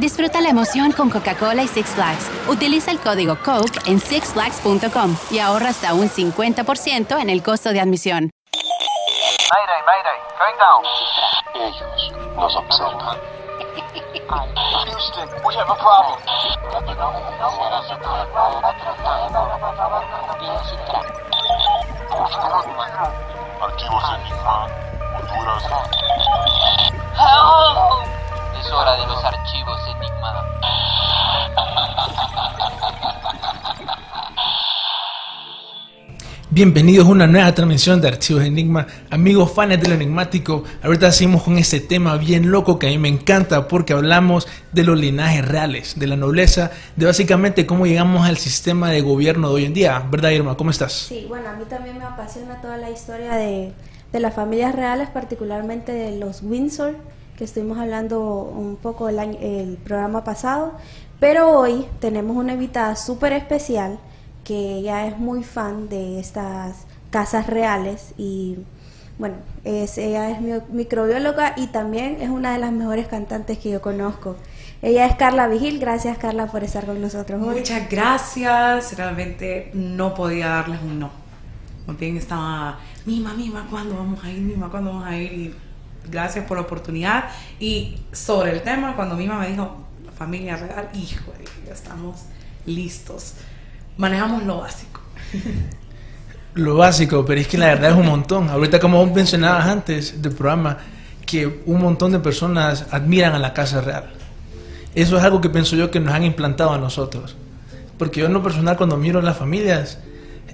Disfruta la emoción con Coca-Cola y Six Flags. Utiliza el código COKE en sixflags.com y ahorra hasta un 50% en el costo de admisión. Mayday, mayday, going down. Ellos nos observan. Houston, we have a problem. Archivos Enigma, Honduras. Es hora de los archivos Enigma. Bienvenidos a una nueva transmisión de Archivos Enigma. Amigos fans del enigmático, ahorita seguimos con este tema bien loco que a mí me encanta porque hablamos de los linajes reales, de la nobleza, de básicamente cómo llegamos al sistema de gobierno de hoy en día. ¿Verdad, Irma? ¿Cómo estás? Sí, bueno, a mí también me apasiona toda la historia de, de las familias reales, particularmente de los Windsor, que estuvimos hablando un poco el, año- el programa pasado. Pero hoy tenemos una invitada súper especial que ella es muy fan de estas casas reales y bueno, es, ella es mi- microbióloga y también es una de las mejores cantantes que yo conozco. Ella es Carla Vigil, gracias Carla por estar con nosotros hoy. Muchas gracias. Realmente no podía darles un no. Más bien estaba, Mima, Mima, ¿cuándo vamos a ir? Mima, ¿cuándo vamos a ir? Y gracias por la oportunidad. Y sobre el tema, cuando Mima me dijo, familia real, hijo, ya estamos listos. Manejamos lo básico. Lo básico, pero es que la verdad es un montón. Ahorita como mencionabas antes del programa, que un montón de personas admiran a la Casa Real. Eso es algo que pienso yo que nos han implantado a nosotros. Porque yo en lo personal cuando miro las familias,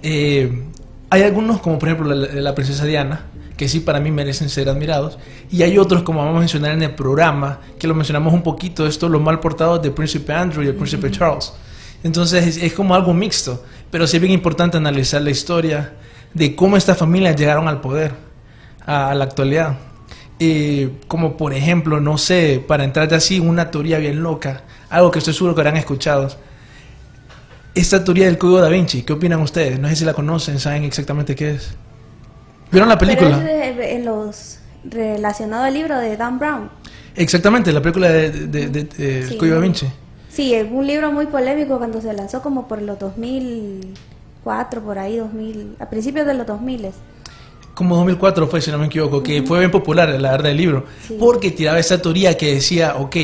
eh, hay algunos como por ejemplo la, la princesa Diana, que sí para mí merecen ser admirados, y hay otros como vamos a mencionar en el programa, que lo mencionamos un poquito, esto los mal portados del príncipe Andrew y el príncipe Charles. Entonces es, es como algo mixto, pero sí es bien importante analizar la historia de cómo estas familias llegaron al poder, a, a la actualidad. Eh, como por ejemplo, no sé, para entrar ya así una teoría bien loca, algo que estoy seguro que habrán escuchado. Esta teoría del código da Vinci, ¿qué opinan ustedes? No sé si la conocen, saben exactamente qué es. ¿Vieron la película? Pero es de- en los relacionado al libro de Dan Brown. Exactamente, la película de, de- de- de- Sí. código Vinci. Sí, es un libro muy polémico cuando se lanzó como por los 2004, por ahí 2000, a principios de los 2000. Como 2004 fue, si no me equivoco, que fue bien popular, la verdad, el libro, Sí. porque tiraba esa teoría que decía, ok,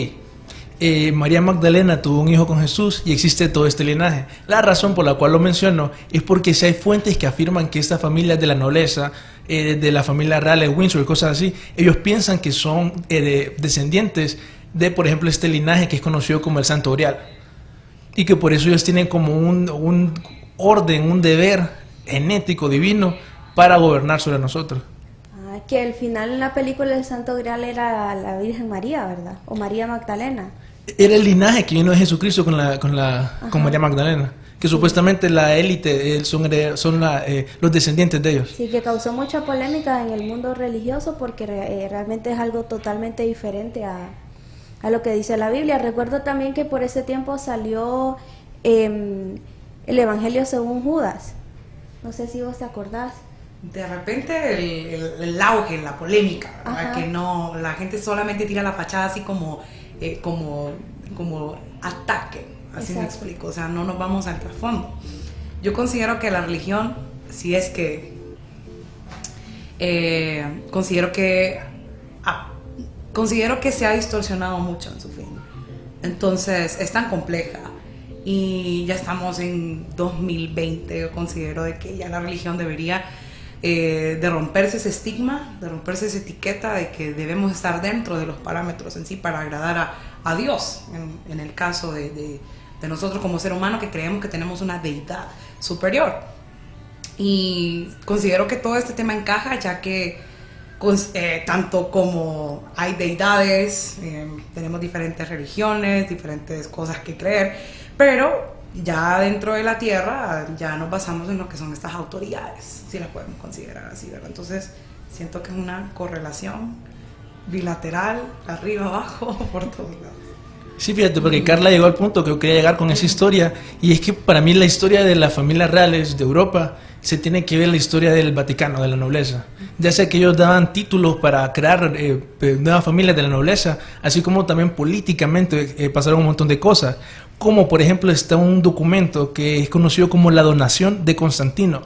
eh, María Magdalena tuvo un hijo con Jesús y existe todo este linaje. La razón por la cual lo menciono es porque si hay fuentes que afirman que esta familia de la nobleza, eh, de la familia real de Windsor y cosas así, ellos piensan que son eh, de- descendientes de, por ejemplo, este linaje que es conocido como el Santo Grial. Y que por eso ellos tienen como un, un orden, un deber genético divino para gobernar sobre nosotros. Ah, que al final en la película del Santo Grial era la Virgen María, ¿verdad? O María Magdalena. Era el linaje que vino de Jesucristo con, la, con, la, con. María Magdalena. Que supuestamente la élite eh, son, son la, eh, los descendientes de ellos. Sí, que causó mucha polémica en el mundo religioso porque re- eh, realmente es algo totalmente diferente a, a lo que dice la Biblia. Recuerdo también que por ese tiempo salió em, el Evangelio según Judas. No sé si vos te acordás. De repente el, el- el auge, la polémica, que no, la gente solamente tira la fachada así como, eh, como, como ataque, así me Exacto. explico, o sea, no nos vamos al trasfondo. Yo considero que la religión, si es que, eh, considero que, ah, considero que se ha distorsionado mucho en su fin. Entonces, es tan compleja y ya estamos en 2020, yo considero de que ya la religión debería eh, de romperse ese estigma, de romperse esa etiqueta de que debemos estar dentro de los parámetros en sí para agradar a, a Dios, en, en el caso de, de- de nosotros como ser humano que creemos que tenemos una deidad superior. Y considero que todo este tema encaja ya que eh, tanto como hay deidades, eh, tenemos diferentes religiones, diferentes cosas que creer, pero Ya dentro de la tierra, ya nos basamos en lo que son estas autoridades, si las podemos considerar así, ¿verdad? Entonces, siento que es una correlación bilateral, arriba, abajo, por todos lados. Sí, fíjate, porque Carla llegó al punto que yo quería llegar con esa historia, y es que para mí la historia de las familias reales de Europa se tiene que ver la historia del Vaticano, de la nobleza. Ya sea que ellos daban títulos para crear eh, eh, nuevas familias de la nobleza, así como también políticamente eh, pasaron un montón de cosas. Como por ejemplo está un documento que es conocido como la donación de Constantino.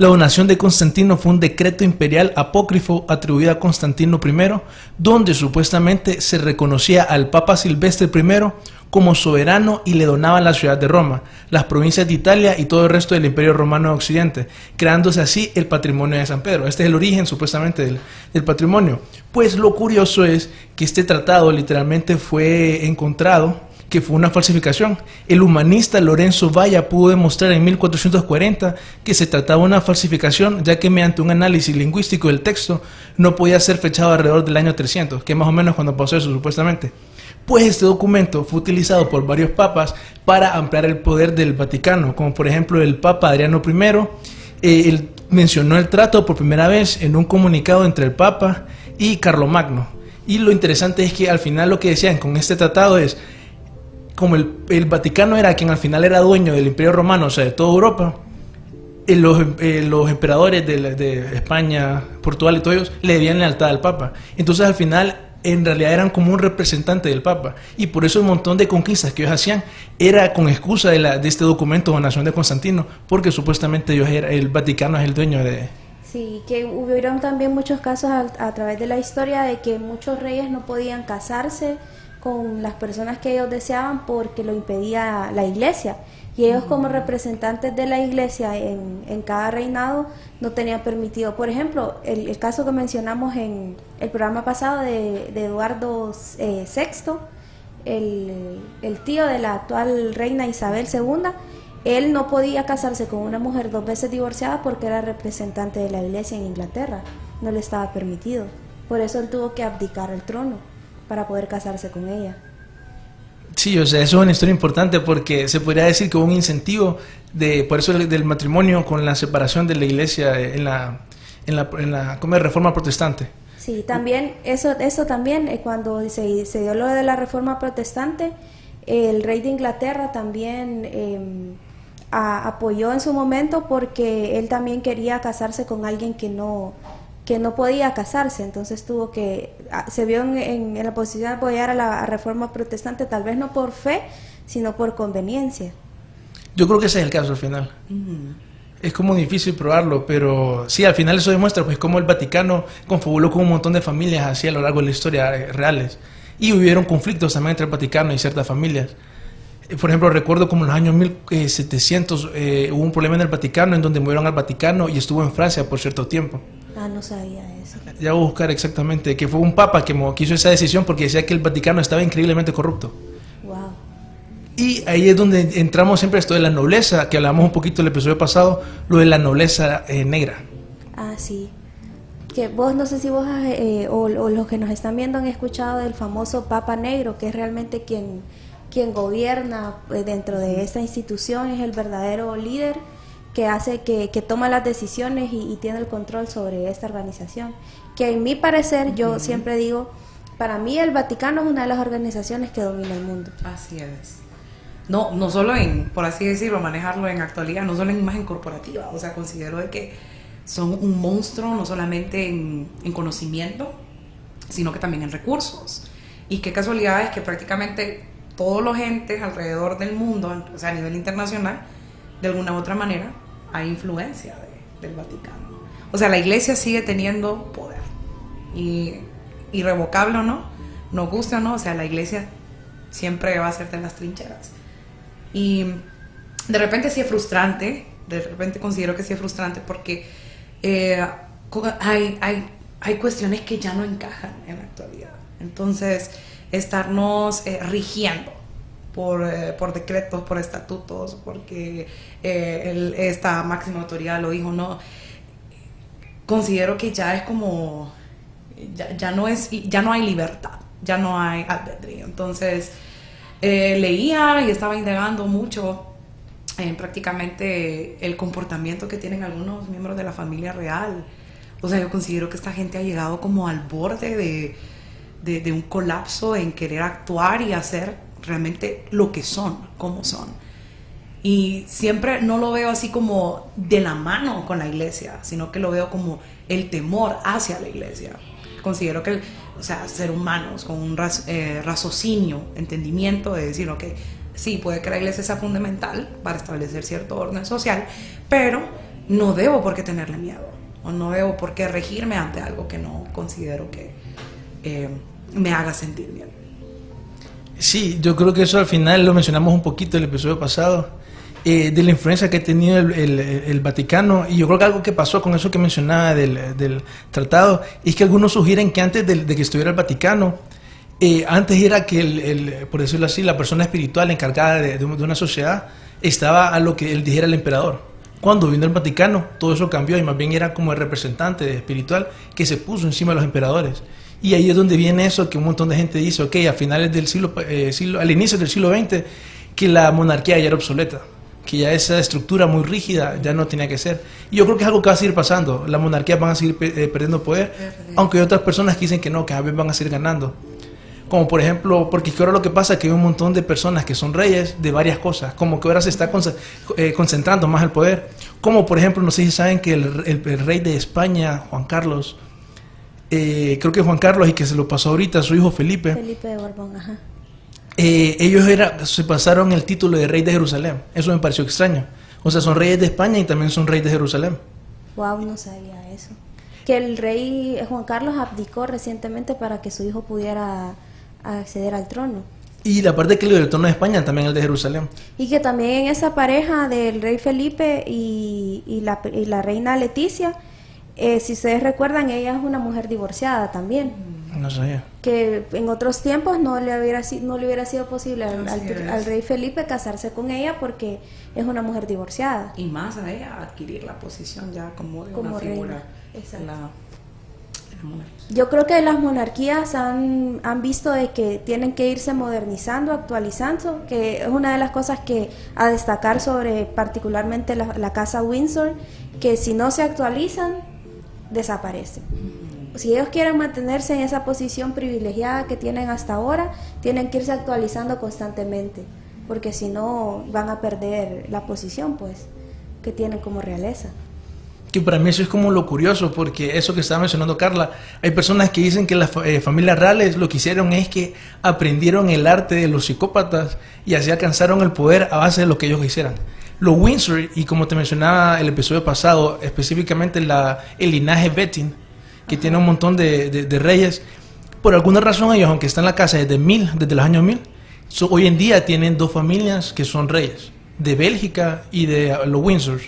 La donación de Constantino fue un decreto imperial apócrifo atribuido a Constantino I, donde supuestamente se reconocía al Papa Silvestre I como soberano y le donaba la ciudad de Roma, las provincias de Italia y todo el resto del Imperio Romano de Occidente, creándose así el patrimonio de San Pedro. Este es el origen supuestamente del, del patrimonio. Pues lo curioso es que este tratado literalmente fue encontrado que fue una falsificación. El humanista Lorenzo Valla pudo demostrar en 1440 que se trataba de una falsificación, ya que mediante un análisis lingüístico del texto no podía ser fechado alrededor del año 300, que más o menos cuando pasó eso supuestamente. Pues este documento fue utilizado por varios papas para ampliar el poder del Vaticano, como por ejemplo el Papa Adriano I. Eh, él mencionó el trato por primera vez en un comunicado entre el Papa y Carlomagno. Y lo interesante es que al final lo que decían con este tratado es, como el, el Vaticano era quien al final era dueño del Imperio Romano, o sea, de toda Europa, eh, los, eh, los emperadores de, de España, Portugal y todos ellos le debían lealtad al Papa. Entonces al final en realidad eran como un representante del Papa. Y por eso un montón de conquistas que ellos hacían era con excusa de, la, de este documento de Nación de Constantino, porque supuestamente ellos era, el Vaticano es el dueño de... Sí, que hubieron también muchos casos a, a través de la historia de que muchos reyes no podían casarse con las personas que ellos deseaban porque lo impedía la iglesia. Y ellos como representantes de la iglesia en, en cada reinado no tenían permitido. Por ejemplo, el, el caso que mencionamos en el programa pasado de, de Eduardo eh, VI, el, el tío de la actual reina Isabel II, él no podía casarse con una mujer dos veces divorciada porque era representante de la iglesia en Inglaterra. No le estaba permitido. Por eso él tuvo que abdicar el trono para poder casarse con ella. Sí, o sea, eso es una historia importante porque se podría decir que hubo un incentivo de, por eso del, matrimonio con la separación de la iglesia en la, en la, en la reforma protestante. Sí, también, eso, eso también, eh, cuando se, se dio lo de la reforma protestante, el rey de Inglaterra también eh, a- apoyó en su momento porque él también quería casarse con alguien que no, que no podía casarse, entonces tuvo que, a- se vio en, en- en la posición de apoyar a la a reforma protestante, tal vez no por fe, sino por conveniencia. Yo creo que ese es el caso al final. Es como difícil probarlo, pero sí, al final eso demuestra pues cómo el Vaticano confabuló con un montón de familias así a lo largo de la historia eh, reales. Y hubieron conflictos también entre el Vaticano y ciertas familias. Eh, Por ejemplo, recuerdo como en los años 1700 eh, hubo un problema en el Vaticano en donde murieron al Vaticano y estuvo en Francia por cierto tiempo. Ah, no sabía eso. Ya voy a buscar exactamente, que fue un papa que hizo esa decisión porque decía que el Vaticano estaba increíblemente corrupto. Wow. Y ahí es donde entramos siempre esto de la nobleza, que hablamos un poquito el episodio pasado, lo de la nobleza eh, negra. Ah, sí. Que vos, no sé si vos eh, o, o los que nos están viendo han escuchado del famoso Papa Negro, que es realmente quien, quien gobierna eh, dentro de esta institución, es el verdadero líder que hace, que, que toma las decisiones y, y tiene el control sobre esta organización. Que en mi parecer, yo siempre digo, para mí el Vaticano es una de las organizaciones que domina el mundo. Así es. No, no solo en, por así decirlo, manejarlo en actualidad, no solo en imagen corporativa, o sea, considero de que son un monstruo no solamente en, en conocimiento, sino que también en recursos. Y qué casualidad es que prácticamente todos los entes alrededor del mundo, o sea, a nivel internacional, de alguna u otra manera, hay influencia de- del Vaticano. O sea, la iglesia sigue teniendo poder. Y irrevocable o no, nos guste o no, o sea, la iglesia siempre va a ser de las trincheras. Y de repente sí es frustrante, de repente considero que sí es frustrante porque eh, hay, hay, hay cuestiones que ya no encajan en la actualidad. Entonces, estarnos eh, rigiendo por, eh, por decretos, por estatutos, porque eh, el- esta máxima autoridad lo dijo, no, considero que ya es como, ya, ya no es, ya no hay libertad, ya no hay albedrío. Entonces, eh, leía y estaba indagando mucho en prácticamente el comportamiento que tienen algunos miembros de la familia real. O sea, yo considero que esta gente ha llegado como al borde de, de, de un colapso en querer actuar y hacer realmente lo que son, como son. Y siempre no lo veo así como de la mano con la iglesia, sino que lo veo como el temor hacia la iglesia. Considero que, o sea, ser humanos con un ras- eh, raciocinio, entendimiento de decir, ok, sí, puede que la iglesia sea fundamental para establecer cierto orden social, pero no debo por qué tenerle miedo, o no debo por qué regirme ante algo que no considero que eh, me haga sentir bien. Sí, yo creo que eso al final lo mencionamos un poquito el episodio pasado, eh, de la influencia que ha tenido el, el- Vaticano, y yo creo que algo que pasó con eso que mencionaba del, del tratado, es que algunos sugieren que antes de, que estuviera el Vaticano, eh, antes era que, el, el- por decirlo así, la persona espiritual encargada de, de una sociedad estaba a lo que él dijera el emperador. Cuando vino el Vaticano, todo eso cambió y más bien era como el representante espiritual que se puso encima de los emperadores. Y ahí es donde viene eso que un montón de gente dice, ok, a finales del siglo, eh, siglo al inicio del siglo XX, que la monarquía ya era obsoleta, que ya esa estructura muy rígida ya no tenía que ser. Y yo creo que es algo que va a seguir pasando. Las monarquías van a seguir eh, perdiendo poder, aunque hay otras personas que dicen que no, que a veces van a seguir ganando. Como por ejemplo, porque ahora lo que pasa es que hay un montón de personas que son reyes de varias cosas, como que ahora se está eh, concentrando más el poder. Como por ejemplo, no sé si saben que el, el- el rey de España, Juan Carlos, eh, creo que Juan Carlos y que se lo pasó ahorita a su hijo Felipe, Felipe de Borbón, ajá. eh, ellos era, se pasaron el título de rey de Jerusalén. Eso me pareció extraño. O sea, son reyes de España y también son reyes de Jerusalén. Wow, no sabía eso. Que el rey Juan Carlos abdicó recientemente para que su hijo pudiera acceder al trono. Y la parte que le dio el trono de España también el de Jerusalén. Y que también en esa pareja del rey Felipe y, y la, y la reina Leticia, eh, si ustedes recuerdan, ella es una mujer divorciada también. No sabía. Que en otros tiempos no le hubiera, no le hubiera sido posible al, rey Felipe casarse con ella porque es una mujer divorciada. Y más a ella adquirir la posición ya como de Como una figura reina, exacto. la, la monarquía. Yo creo que las monarquías han, han visto de que tienen que irse modernizando, actualizando, que es una de las cosas que a destacar sobre particularmente la, la casa Windsor, que si no se actualizan, desaparecen. Si ellos quieren mantenerse en esa posición privilegiada que tienen hasta ahora, tienen que irse actualizando constantemente, porque si no van a perder la posición pues que tienen como realeza. Que para mí eso es como lo curioso, porque eso que estaba mencionando Carla, hay personas que dicen que las eh, familias reales lo que hicieron es que aprendieron el arte de los psicópatas y así alcanzaron el poder a base de lo que ellos hicieran. Los Windsor, y como te mencionaba el episodio pasado, específicamente la, el linaje Betting, que tiene un montón de, reyes, por alguna razón ellos, aunque están en la casa desde mil, desde los años mil, so- hoy en día tienen dos familias que son reyes, de Bélgica y de uh, los Windsors.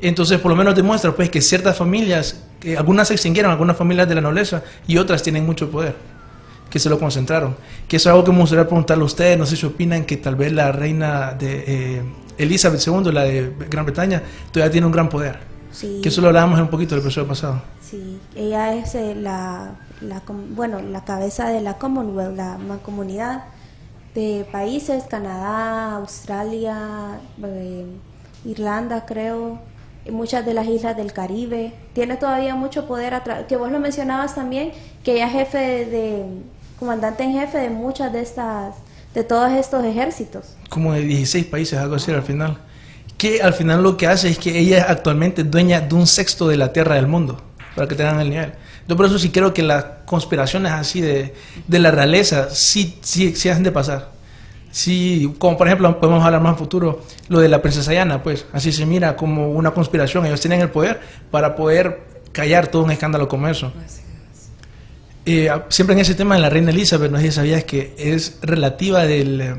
Entonces, por lo menos demuestra pues que ciertas familias, que algunas se extinguieron, algunas familias de la nobleza y otras tienen mucho poder, que se lo concentraron. Que eso es algo que me gustaría preguntarle a ustedes, no sé si opinan que tal vez la reina de eh, Elizabeth II, la de Gran Bretaña, todavía tiene un gran poder. Sí. Que eso lo hablábamos un poquito el episodio pasado. Sí, ella es eh, la, bueno, la cabeza de la Commonwealth, la mancomunidad de países, Canadá, Australia, eh, Irlanda, creo, muchas de las islas del Caribe. Tiene todavía mucho poder, que vos lo mencionabas también, que ella es jefe de, de- comandante en jefe de muchas de estas, de todos estos ejércitos. Como de 16 países, algo así al final. Que al final lo que hace es que ella es actualmente dueña de un sexto de la tierra del mundo, para que tengan el nivel. Yo por eso sí creo que las conspiraciones así de, de la realeza sí, sí, sí hacen de pasar. Sí, como por ejemplo, podemos hablar más en futuro, lo de la princesa Diana, pues así se mira como una conspiración. Ellos tienen el poder para poder callar todo un escándalo como eso. Eh, siempre en ese tema de la reina Elizabeth, no sé si sabías que es relativa del... eh,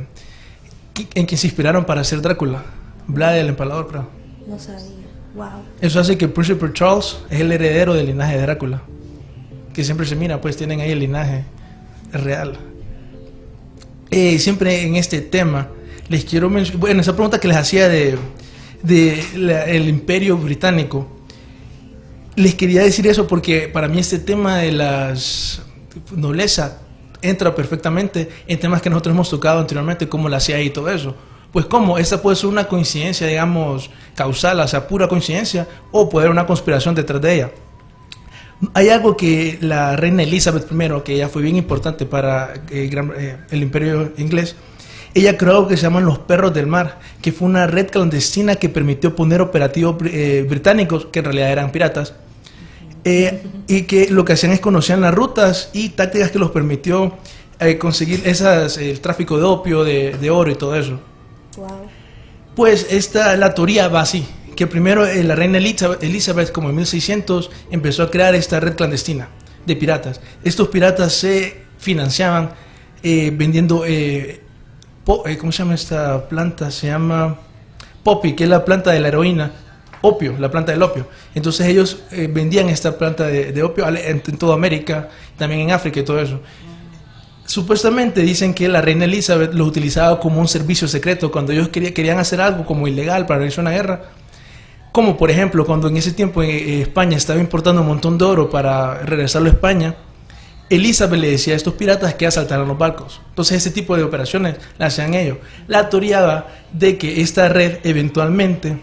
en quien se inspiraron para hacer Drácula, Vlad el Empalador, creo. No sabía. Wow. Eso hace que Príncipe Charles es el heredero del linaje de Drácula. Que siempre se mira, pues tienen ahí el linaje real. Eh, siempre en este tema les quiero mencionar, bueno, esa pregunta que les hacía de, de la- el imperio británico, les quería decir eso porque para mí este tema de las nobleza entra perfectamente en temas que nosotros hemos tocado anteriormente, como la CIA y todo eso. Pues cómo, esta puede ser una coincidencia, digamos, causal, o sea, pura coincidencia, o puede haber una conspiración detrás de ella. Hay algo que la reina Elizabeth I, que ella fue bien importante para eh, eh, el imperio inglés, ella creó algo que se llaman los perros del mar, que fue una red clandestina que permitió poner operativos eh, británicos, que en realidad eran piratas, eh, y que lo que hacían es conocían las rutas y tácticas que los permitió eh, conseguir esas, el tráfico de opio, de, de oro y todo eso. Wow. Pues esta, la teoría va así, que primero eh, la reina Elizabeth, Elizabeth, como en 1600, empezó a crear esta red clandestina de piratas. Estos piratas se financiaban vendiendo, po- ¿cómo se llama esta planta? Se llama poppy, que es la planta de la heroína, opio, la planta del opio. Entonces ellos eh, vendían esta planta de, opio en, en toda América, también en África y todo eso. Supuestamente dicen que la reina Elizabeth lo utilizaba como un servicio secreto cuando ellos quería- querían hacer algo como ilegal para realizar una guerra. Como por ejemplo cuando en ese tiempo eh, eh, España estaba importando un montón de oro para regresarlo a España, Elizabeth le decía a estos piratas que asaltaran los barcos. Entonces ese tipo de operaciones las hacían ellos. La teoría de que esta red eventualmente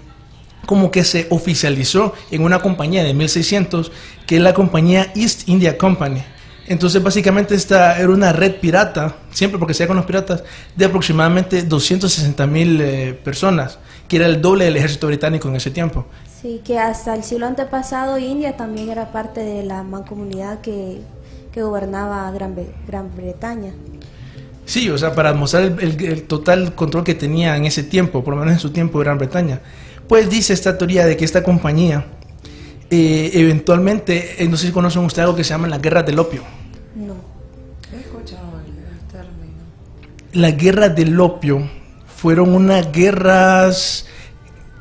como que se oficializó en una compañía de 1600 que es la compañía East India Company. Entonces básicamente esta era una red pirata, siempre porque se con los piratas, de aproximadamente 260 mil eh, personas, que era el doble del ejército británico en ese tiempo. Sí, que hasta el siglo antepasado India también era parte de la mancomunidad que, que gobernaba Gran, Bre- Gran Bretaña. Sí, o sea, para mostrar el, el- el total control que tenía en ese tiempo, por lo menos en su tiempo Gran Bretaña. Pues dice esta teoría de que esta compañía eh, eventualmente, eh, no sé si conocen ustedes algo que se llama la guerra del opio. No. He escuchado el término. Las guerras del opio fueron unas guerras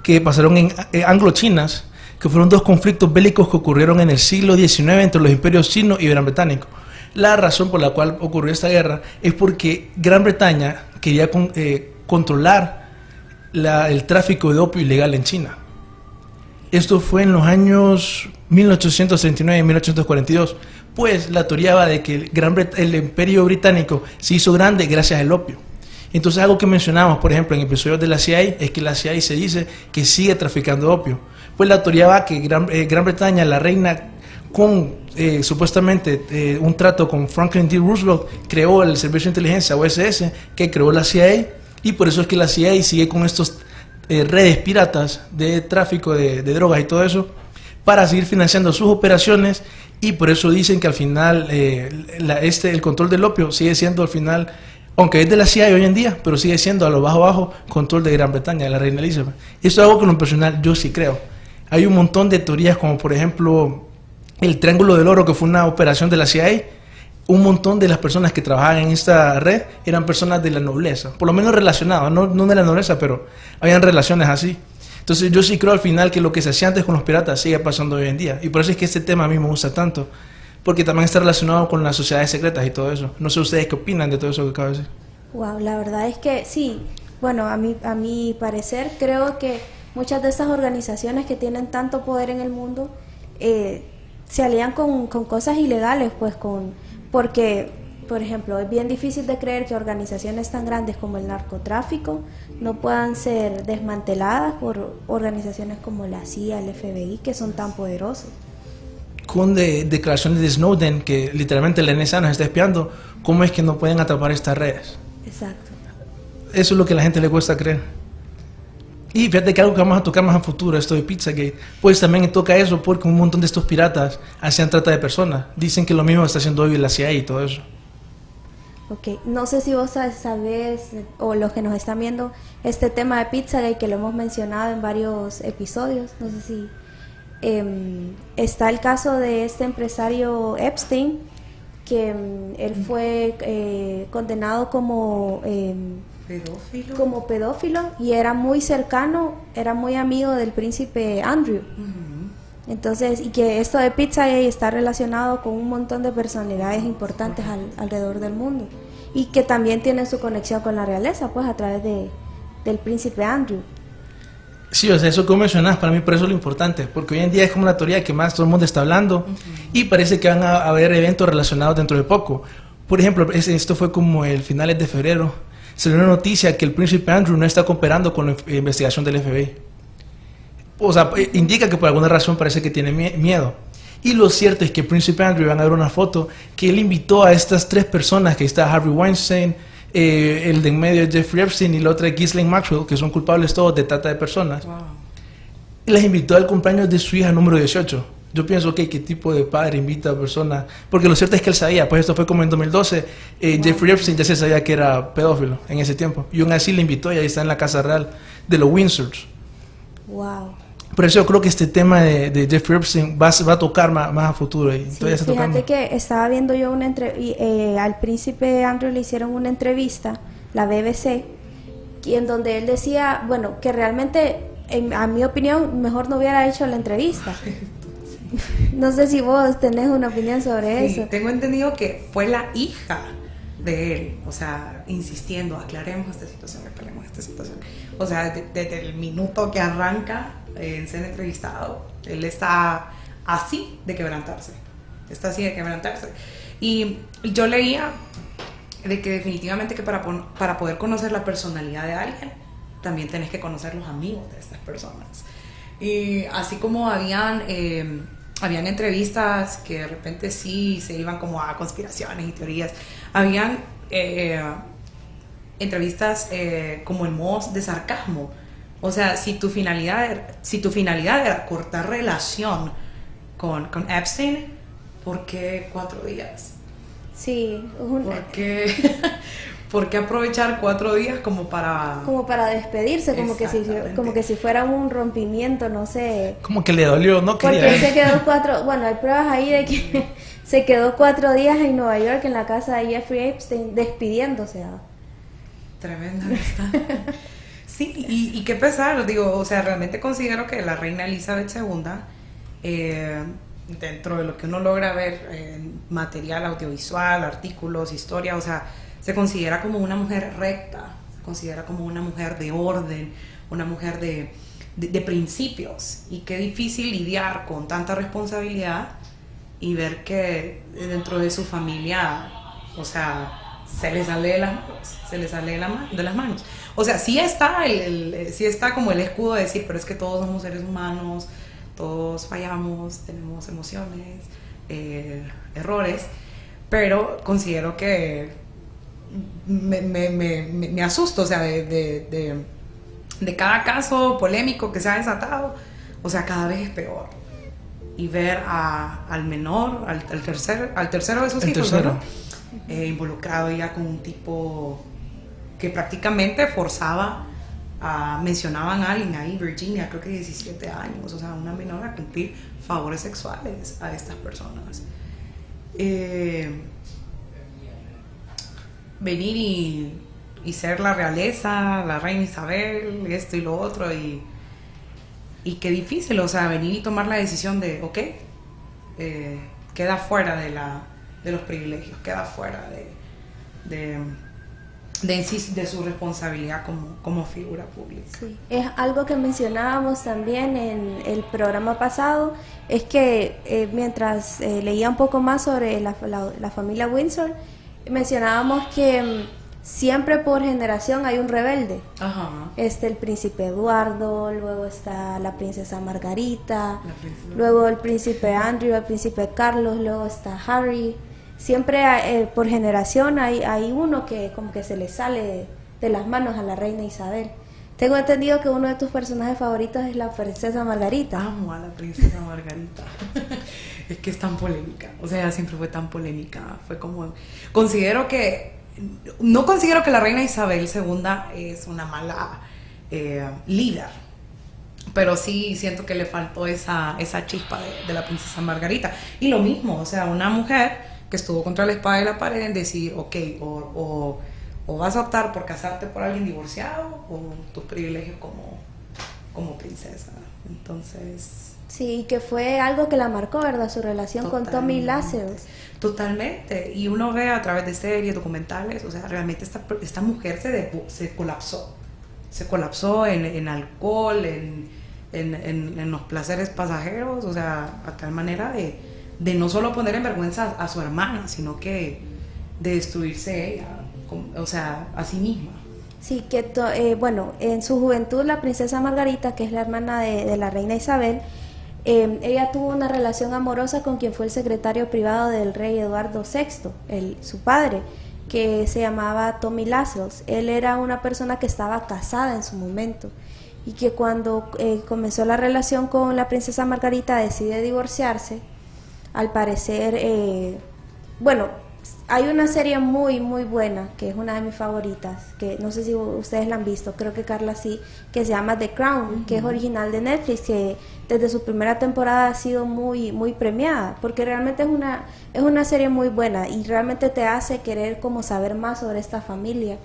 que pasaron en eh, anglo-chinas, que fueron dos conflictos bélicos que ocurrieron en el siglo XIX entre los imperios chino y gran británico. La razón por la cual ocurrió esta guerra es porque Gran Bretaña quería con- eh, controlar el tráfico de opio ilegal en China. Esto fue en los años 1839 y 1842. Pues la teoría va de que el, Gran el imperio británico se hizo grande gracias al opio. Entonces algo que mencionamos, por ejemplo, en episodios de la CIA, es que la CIA se dice que sigue traficando opio. Pues la teoría va que Gran, eh, Gran Bretaña, la reina, con eh, supuestamente eh, un trato con Franklin D. Roosevelt, creó el Servicio de Inteligencia OSS, que creó la CIA, y por eso es que la CIA sigue con estos eh, redes piratas de tráfico de, drogas y todo eso para seguir financiando sus operaciones y por eso dicen que al final eh, este, el control del opio sigue siendo al final, aunque es de la CIA hoy en día, pero sigue siendo a lo bajo bajo control de Gran Bretaña, de la reina Elizabeth. Esto es algo que en lo personal yo sí creo. Hay un montón de teorías como por ejemplo el Triángulo del Oro que fue una operación de la CIA un montón de las personas que trabajaban en esta red eran personas de la nobleza, por lo menos relacionadas, no, no de la nobleza, pero habían relaciones así. Entonces yo sí creo al final que lo que se hacía antes con los piratas sigue pasando hoy en día. Y por eso es que este tema a mí me gusta tanto, porque también está relacionado con las sociedades secretas y todo eso. No sé ustedes qué opinan de todo eso que acabo de decir. Wow, la verdad es que sí. Bueno, a mi, a mi parecer creo que muchas de estas organizaciones que tienen tanto poder en el mundo eh, se alían con, con cosas ilegales, pues con porque, por ejemplo, es bien difícil de creer que organizaciones tan grandes como el narcotráfico no puedan ser desmanteladas por organizaciones como la CIA, el FBI, que son tan poderosos. Con de- declaraciones de Snowden, que literalmente la NSA nos está espiando, ¿cómo es que no pueden atrapar estas redes? Exacto. Eso es lo que a la gente le cuesta creer. Y fíjate que algo que vamos a tocar más a futuro, esto de Pizzagate, pues también toca eso porque un montón de estos piratas hacían trata de personas. Dicen que lo mismo está haciendo hoy la CIA y todo eso. Ok, no sé si vos sabes, o los que nos están viendo, este tema de Pizzagate que lo hemos mencionado en varios episodios, no sé si em, está el caso de este empresario Epstein, que em, él fue eh, condenado como, em, Pedófilo. como pedófilo y era muy cercano, era muy amigo del príncipe Andrew. Entonces, y que esto de Pizzagate está relacionado con un montón de personalidades importantes al- alrededor del mundo. Y que también tienen su conexión con la realeza, pues a través de, del príncipe Andrew. Sí, o sea, eso que mencionas, para mí por eso es lo importante, porque hoy en día es como la teoría que más todo el mundo está hablando y parece que van a haber eventos relacionados dentro de poco. Por ejemplo, es- esto fue como el finales de febrero, salió una noticia que el príncipe Andrew no está cooperando con la investigación del FBI. O sea, eh, indica que por alguna razón parece que tiene mie- miedo. Y lo cierto es que el príncipe Andrew, van a ver una foto, que él invitó a estas tres personas, que está Harvey Weinstein, eh, el de en medio Jeffrey Epstein y la otra Ghislaine Maxwell, que son culpables todos de trata de personas. Wow. Y las invitó al cumpleaños de su hija número 18. Yo pienso, ok, ¿qué tipo de padre invita a personas? Porque lo cierto es que él sabía, pues esto fue como en 2012, eh, Jeffrey Epstein ya se sabía que era pedófilo en ese tiempo. Y aún así le invitó y ahí está en la Casa Real de los Windsors. Wow. Por eso yo creo que este tema de, de Jeffrey Epstein va, va a tocar más, más a futuro y Sí, está tocando. fíjate que estaba viendo yo una entre y, eh, al príncipe Andrew le hicieron una entrevista, la BBC, en donde él decía, bueno, que realmente, en- a mi opinión, mejor no hubiera hecho la entrevista. no sé si vos tenés una opinión sobre Sí, eso. tengo entendido que fue la hija de él, o sea, insistiendo, aclaremos esta situación, aclaremos esta situación. O sea, de- desde el minuto que arranca eh, en ser entrevistado, él está así de quebrantarse, está así de quebrantarse. Y yo leía de que definitivamente que para, para poder conocer la personalidad de alguien, también tenés que conocer los amigos de estas personas. Y así como habían, eh, habían entrevistas que de repente sí se iban como a conspiraciones y teorías, habían eh, entrevistas eh, como en modos de sarcasmo. O sea, si tu finalidad, era- si tu finalidad era cortar relación con, con Epstein, ¿por qué cuatro días? Sí, un- ¿Por qué, ¿Por qué aprovechar cuatro días como para... como para despedirse, como que, si, como que si fuera un rompimiento, no sé. Como que le dolió, no Porque quería. él se quedó cuatro, bueno, hay pruebas ahí de que se quedó cuatro días en Nueva York en la casa de Jeffrey Epstein despidiéndose. ¿ah? Tremenda amistad. Sí, y, y qué pesar, digo, o sea, realmente considero que la reina Elizabeth II, eh, dentro de lo que uno logra ver en material audiovisual, artículos, historia, o sea, se considera como una mujer recta, se considera como una mujer de orden, una mujer de, de- principios, y qué difícil lidiar con tanta responsabilidad y ver que dentro de su familia, o sea, se le sale de las manos, se le sale de, las manos. O sea, sí está, el, el- eh, sí está como el escudo de decir, pero es que todos somos seres humanos, todos fallamos, tenemos emociones, eh, errores, pero considero que me, me, me, me- asusto, o sea, de, de, de- de cada caso polémico que se ha desatado, o sea, cada vez es peor. Y ver a- al menor, al, al tercer, al tercero de sus hijos. ¿no? Eh, involucrado ya con un tipo que prácticamente forzaba a, mencionaban a alguien ahí, Virginia, creo que 17 años, o sea, una menor a cumplir favores sexuales a estas personas. Eh, venir y, y ser la realeza, la reina Isabel, esto y lo otro, y, y qué difícil, o sea, venir y tomar la decisión de, ok, eh, queda fuera de, la, de los privilegios, queda fuera de, de, de, su responsabilidad como, como figura pública. Sí, es algo que mencionábamos también en el programa pasado, es que eh, mientras eh, leía un poco más sobre la, la- la familia Windsor, mencionábamos que mm, siempre por generación hay un rebelde. Ajá. Este el príncipe Eduardo, luego está la princesa Margarita, La princesa- luego el príncipe Andrew, el príncipe Carlos, luego está Harry. Siempre eh, por generación hay, hay uno que como que se le sale de las manos a la reina Isabel. Tengo entendido que uno de tus personajes favoritos es la princesa Margarita. Amo a la princesa Margarita. es que es tan polémica. O sea, siempre fue tan polémica. Fue como. Considero que. No considero que la reina Isabel II es una mala eh, líder. Pero sí siento que le faltó esa, esa chispa de, la princesa Margarita. Y lo mismo, o sea, una mujer que estuvo contra la espada y la pared en decir, ok, o, o vas a optar por casarte por alguien divorciado o tus privilegios como, como princesa. Entonces, Sí, que fue algo que la marcó, ¿verdad? Su relación con Tommy. Lazarus. Totalmente. Y uno ve a través de series, documentales, o sea, realmente esta, esta mujer se, depu- se colapsó. Se colapsó en, en alcohol, en, en, en- los placeres pasajeros, o sea, a tal manera de, de no solo poner en vergüenza a, su hermana, sino que de destruirse ella, o sea, a sí misma. Sí, que to- eh, bueno, en su juventud la princesa Margarita, que es la hermana de, de la reina Isabel, eh, ella tuvo una relación amorosa con quien fue el secretario privado del rey Eduardo VI, el, su padre, que se llamaba Tommy Lascelles. Él era una persona que estaba casada en su momento y que cuando eh, comenzó la relación con la princesa Margarita decide divorciarse. Al parecer, eh, bueno, hay una serie muy, muy buena, que es una de mis favoritas, que no sé si ustedes la han visto, creo que Carla sí, que se llama The Crown, que es original de Netflix, que desde su primera temporada ha sido muy, muy premiada, porque realmente es una, es una serie muy buena y realmente te hace querer como saber más sobre esta familia.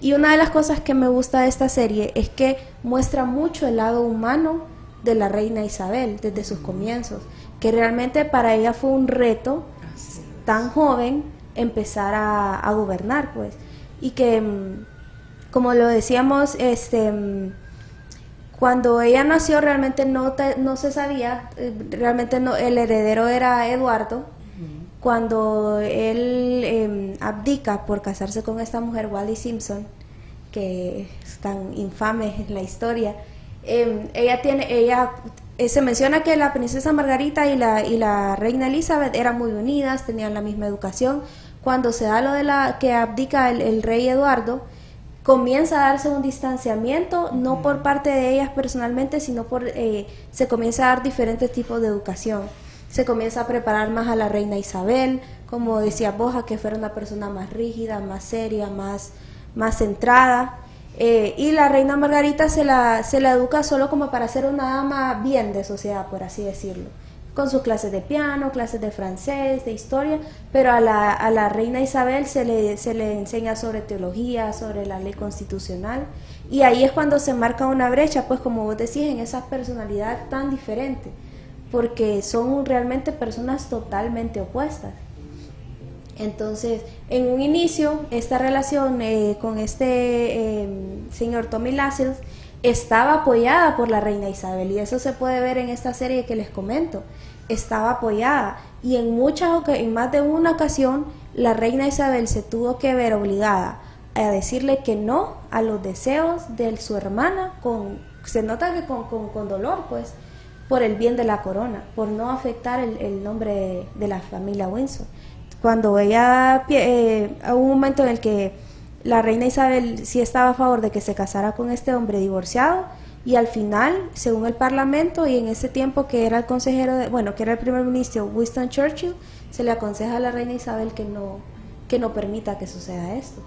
Y una de las cosas que me gusta de esta serie es que muestra mucho el lado humano de la reina Isabel desde sus comienzos, que realmente para ella fue un reto tan joven empezar a, a gobernar, pues. Y que, mm, como lo decíamos, este, mm, cuando ella nació realmente no, te- no se sabía, eh, realmente no, el heredero era Eduardo. Cuando él eh, abdica por casarse con esta mujer, Wally Simpson, que es tan infame en la historia, eh, ella tiene, ella eh, se menciona que la princesa Margarita y la, y la reina Elizabeth eran muy unidas, tenían la misma educación. Cuando se da lo de la que abdica el, el rey Eduardo, comienza a darse un distanciamiento, no por parte de ellas personalmente, sino por eh, se comienza a dar diferentes tipos de educación. Se comienza a preparar más a la reina Isabel, como decía Boja, que fuera una persona más rígida, más seria, más, más centrada. Eh, y la reina Margarita se la, se la educa solo como para ser una dama bien de sociedad, por así decirlo. Con sus clases de piano, clases de francés, de historia, pero a la, a la reina Isabel se le, se le enseña sobre teología, sobre la ley constitucional. Y ahí es cuando se marca una brecha, pues como vos decís, en esa personalidad tan diferente, porque son realmente personas totalmente opuestas. Entonces, en un inicio, esta relación eh, con este eh, señor Tommy Lascelles estaba apoyada por la reina Isabel y eso se puede ver en esta serie que les comento. Estaba apoyada y en muchas, en más de una ocasión, la reina Isabel se tuvo que ver obligada a decirle que no a los deseos de su hermana con, se nota que con, con- dolor, pues, por el bien de la corona, por no afectar el, el nombre de, de la familia Windsor cuando ella eh, hubo un momento en el que la reina Isabel sí estaba a favor de que se casara con este hombre divorciado y al final, según el parlamento y en ese tiempo que era el consejero, de, bueno, que era el primer ministro Winston Churchill, se le aconseja a la reina Isabel que no que no permita que suceda esto.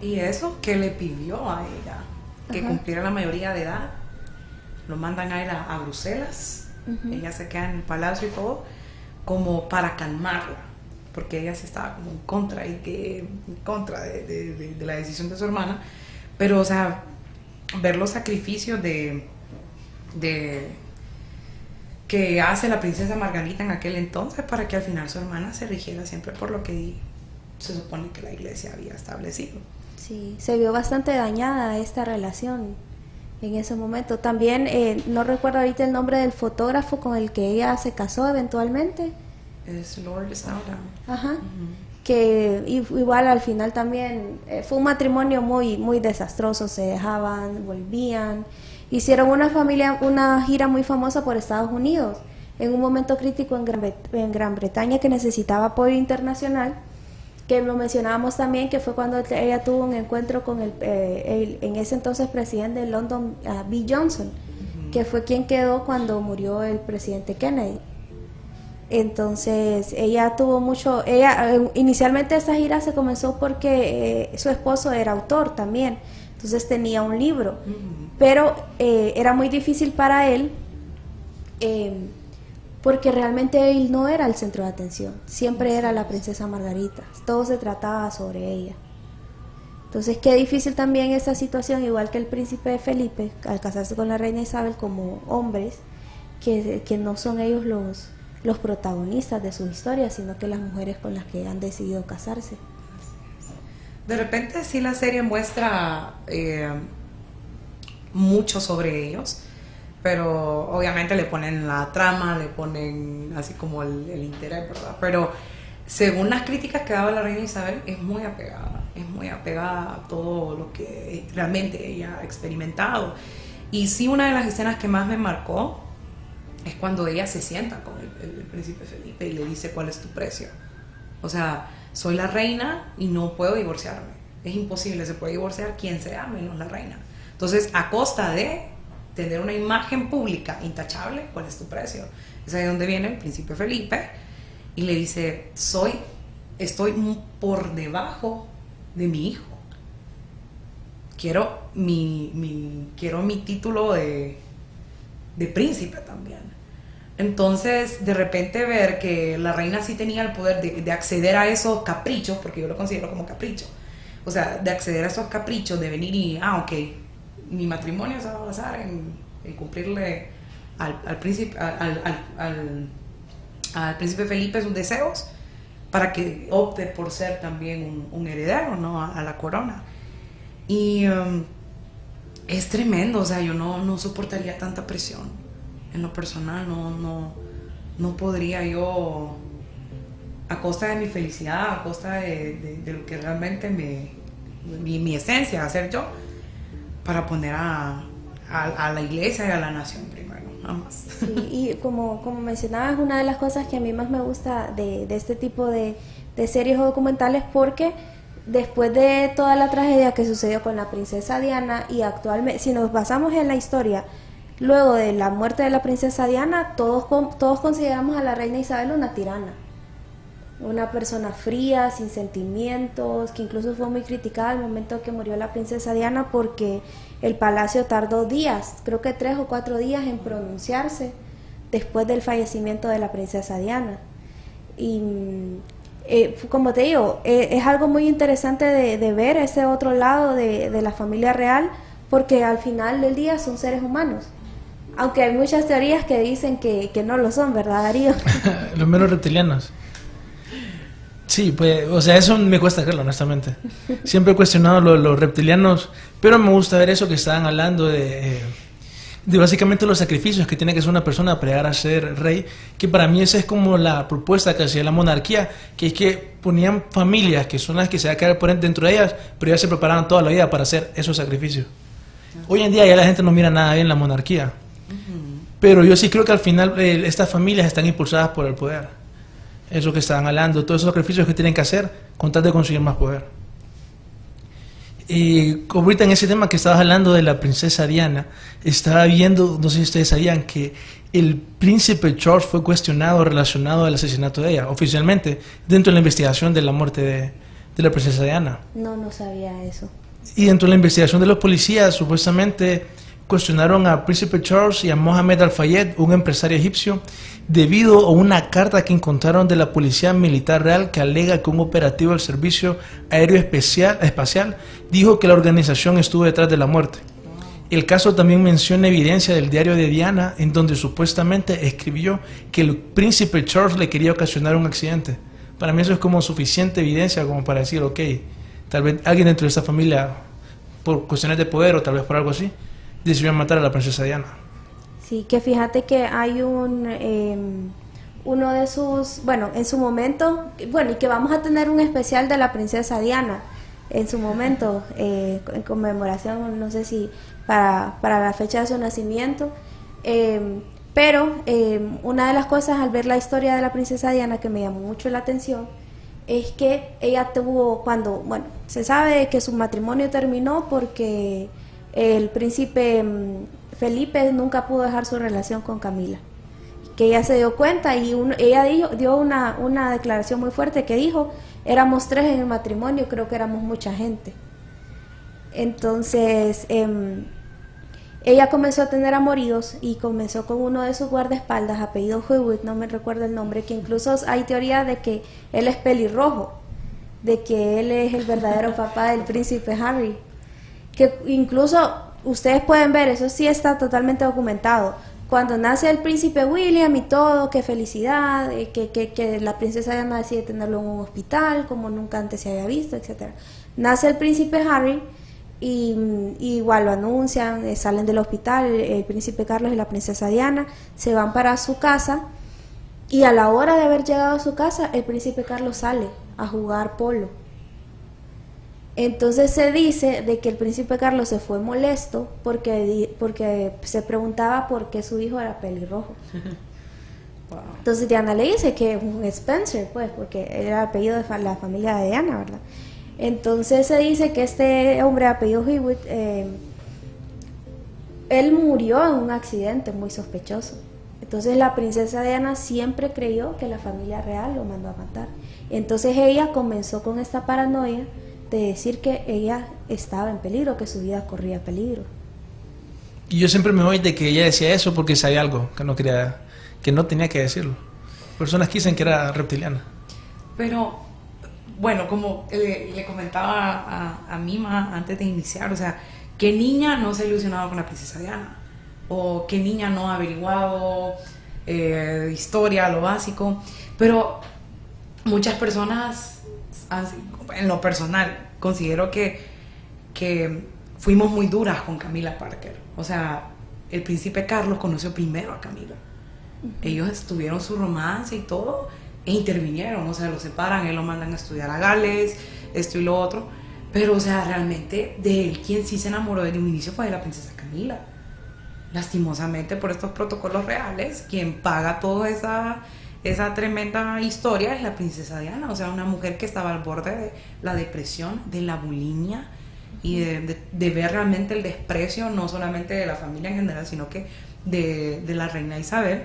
Y eso que le pidió a ella, que Ajá. cumpliera la mayoría de edad. Lo mandan a él a, a Bruselas. Ella se queda en el palacio y todo, como para calmarla, porque ella se estaba como en contra y que en contra de, la decisión de su hermana. Pero, o sea, ver los sacrificios de, de que hace la princesa Margarita en aquel entonces para que al final su hermana se rigiera siempre por lo que se supone que la iglesia había establecido. Sí, se vio bastante dañada esta relación en ese momento. También, eh, no recuerdo ahorita el nombre del fotógrafo con el que ella se casó eventualmente. Es Lord Snowdown. Ajá. Que igual al final también eh, fue un matrimonio muy, muy desastroso. Se dejaban, volvían. Hicieron una familia, una gira muy famosa por Estados Unidos. En un momento crítico en Gran, Bret- en Gran Bretaña que necesitaba apoyo internacional que lo mencionábamos también, que fue cuando ella tuvo un encuentro con el, eh, el- en ese entonces presidente de London, ah, Bill Johnson, que fue quien quedó cuando murió el presidente Kennedy. Entonces ella tuvo mucho, ella eh, inicialmente esta gira se comenzó porque eh, su esposo era autor también, entonces tenía un libro, pero eh, era muy difícil para él eh, porque realmente él no era el centro de atención, siempre era la princesa Margarita, todo se trataba sobre ella. Entonces, qué difícil también esta situación, igual que el príncipe Felipe, al casarse con la reina Isabel como hombres, que, que no son ellos los, los protagonistas de su historia, sino que las mujeres con las que han decidido casarse. De repente sí la serie muestra eh, mucho sobre ellos, pero obviamente le ponen la trama, le ponen así como el, el interés, ¿verdad? Pero según las críticas que daba la reina Isabel, es muy apegada es muy apegada a todo lo que realmente ella ha experimentado. Y sí, una de las escenas que más me marcó es cuando ella se sienta con el, príncipe Felipe y le dice cuál es tu precio. O sea, soy la reina y no puedo divorciarme. Es imposible, se puede divorciar quien sea menos la reina. Entonces, a costa de tener una imagen pública intachable, ¿cuál es tu precio? Es ahí donde viene el príncipe Felipe y le dice, soy, estoy por debajo de mi hijo. Quiero mi, mi quiero mi título de, de príncipe también. Entonces, de repente ver que la reina sí tenía el poder de, de, acceder a esos caprichos, porque yo lo considero como capricho, o sea, de acceder a esos caprichos, de venir y, ah, ok, mi matrimonio se va a basar en, cumplirle al, al príncipe, Felipe sus deseos, para que opte por ser también un, heredero, ¿no? A, a, la corona. Y um, es tremendo, o sea, yo no, no soportaría tanta presión en lo personal no, no, no podría yo, a costa de mi felicidad, a costa de, de, lo que realmente me, mi, mi, esencia, hacer yo, para poner a, a, la iglesia y a la nación primero, jamás. Sí, y como, como mencionabas, una de las cosas que a mí más me gusta de, de este tipo de, de series o documentales, porque después de toda la tragedia que sucedió con la princesa Diana y actualmente, si nos basamos en la historia, Luego de la muerte de la princesa Diana, todos, todos consideramos a la reina Isabel una tirana, una persona fría, sin sentimientos, que incluso fue muy criticada al momento que murió la princesa Diana porque el palacio tardó días, creo que tres o cuatro días en pronunciarse después del fallecimiento de la princesa Diana. Y eh, como te digo, eh, es algo muy interesante de, de, ver ese otro lado de, de la familia real porque al final del día son seres humanos aunque hay muchas teorías que dicen que, que no lo son, ¿verdad, Darío? Los menos reptilianos. Sí, pues, o sea, eso me cuesta creerlo, honestamente. Siempre he cuestionado los, los reptilianos, pero me gusta ver eso que estaban hablando de, de básicamente los sacrificios que tiene que hacer una persona para llegar a ser rey, que para mí esa es como la propuesta que hacía la monarquía, que es que ponían familias que son las que se va a quedar dentro de ellas, pero ya se preparaban toda la vida para hacer esos sacrificios. Hoy en día ya la gente no mira nada bien la monarquía. Pero yo sí creo que al final eh, estas familias están impulsadas por el poder. Eso que estaban hablando, todos esos sacrificios que tienen que hacer con tal de conseguir más poder. Y ahorita en ese tema que estabas hablando de la princesa Diana, estaba viendo, no sé si ustedes sabían, que el príncipe Charles fue cuestionado relacionado al asesinato de ella, oficialmente, dentro de la investigación de la muerte de, de la princesa Diana. No, no sabía eso. Y dentro de la investigación de los policías, supuestamente cuestionaron a Príncipe Charles y a Mohamed Al-Fayed, un empresario egipcio, debido a una carta que encontraron de la Policía Militar Real que alega que un operativo del Servicio Aéreo Especial, Espacial dijo que la organización estuvo detrás de la muerte. El caso también menciona evidencia del diario de Diana en donde supuestamente escribió que el príncipe Charles le quería ocasionar un accidente. Para mí eso es como suficiente evidencia como para decir, ok, tal vez alguien dentro de esta familia, por cuestiones de poder o tal vez por algo así, decidió matar a la princesa Diana. Sí, que fíjate que hay un... Eh, uno de sus, bueno, en su momento, bueno, y que vamos a tener un especial de la princesa Diana en su momento, eh, en conmemoración, no sé si para, para, la fecha de su nacimiento, eh, pero eh, una de las cosas al ver la historia de la princesa Diana que me llamó mucho la atención es que ella tuvo, cuando, bueno, se sabe que su matrimonio terminó porque el príncipe mm, Felipe nunca pudo dejar su relación con Camila. Que ella se dio cuenta y ella dio, dio una, una, declaración muy fuerte que dijo, éramos tres en el matrimonio, creo que éramos mucha gente. Entonces, eh, ella comenzó a tener amoríos y comenzó con uno de sus guardaespaldas, apellido Hewitt, no me recuerdo el nombre, que incluso hay teoría de que él es pelirrojo, de que él es el verdadero papá del príncipe Harry que incluso ustedes pueden ver, eso sí está totalmente documentado. Cuando nace el príncipe William y todo, qué felicidad, eh, que, que, que, la princesa Diana decide tenerlo en un hospital, como nunca antes se había visto, etc. Nace el príncipe Harry y, igual lo anuncian, eh, salen del hospital, el príncipe Carlos y la princesa Diana se van para su casa y a la hora de haber llegado a su casa, el príncipe Carlos sale a jugar polo Entonces se dice de que el príncipe Carlos se fue molesto porque, porque se preguntaba por qué su hijo era pelirrojo. Entonces Diana le dice que es un Spencer, pues, porque era el apellido de la familia de Diana, ¿verdad? Entonces se dice que este hombre de apellido Hewitt, eh, él murió en un accidente muy sospechoso. Entonces la princesa Diana siempre creyó que la familia real lo mandó a matar. Entonces ella comenzó con esta paranoia de decir que ella estaba en peligro, que su vida corría peligro. Y yo siempre me voy de que ella decía eso porque sabía algo que no quería, que no tenía que decirlo. Personas que dicen que era reptiliana. Pero, bueno, como le, le comentaba a, a Mima antes de iniciar, o sea, ¿qué niña no se ha ilusionado con la princesa Diana? ¿O qué niña no ha averiguado eh, historia, lo básico? Pero muchas personas, así, en lo personal, considero que, que fuimos muy duras con Camila Parker. O sea, el príncipe Carlos conoció primero a Camila. Ellos tuvieron su romance y todo e intervinieron, o sea, lo separan, él lo mandan a estudiar a Gales, esto y lo otro. Pero, o sea, realmente de él quien sí se enamoró desde un inicio fue de la princesa Camila. Lastimosamente por estos protocolos reales, quien paga toda esa, esa tremenda historia es la princesa Diana, o sea, una mujer que estaba al borde de la depresión, de la bulimia y de, de- ver realmente el desprecio, no solamente de la familia en general, sino que de, de la reina Isabel,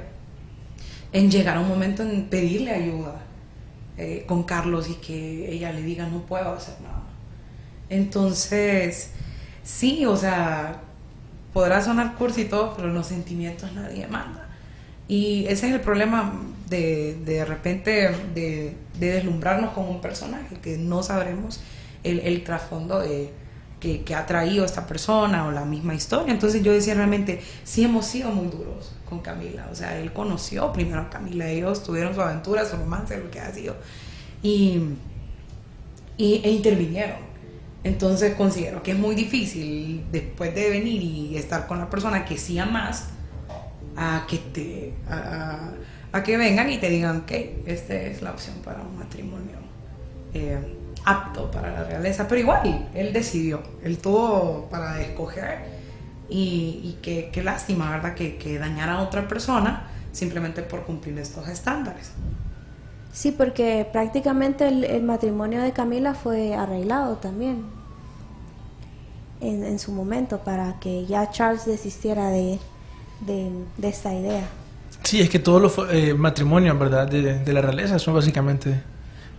en llegar a un momento en pedirle ayuda eh, con Carlos y que ella le diga no puedo hacer nada. Entonces, sí, o sea, podrá sonar cursi y todo, pero los sentimientos nadie manda. Y ese es el problema de de repente de, de deslumbrarnos con un personaje, que no sabremos el, trasfondo de, que, ha traído esta persona o la misma historia. Entonces yo decía realmente, sí hemos sido muy duros con Camila. O sea, él conoció primero a Camila, ellos tuvieron su aventura, su romance, lo que ha sido. Y, y, e intervinieron. Entonces considero que es muy difícil después de venir y estar con la persona que sí amas a que te a, que vengan y te digan que esta es la opción para un matrimonio eh, apto para la realeza pero igual él decidió él tuvo para escoger y, y qué, lástima verdad que, que dañar a otra persona simplemente por cumplir estos estándares. Sí, porque prácticamente el, el matrimonio de Camila fue arreglado también en, en su momento para que ya Charles desistiera de, de, de esta idea. Sí, es que todos los eh, matrimonios, ¿verdad? De, de la realeza son básicamente...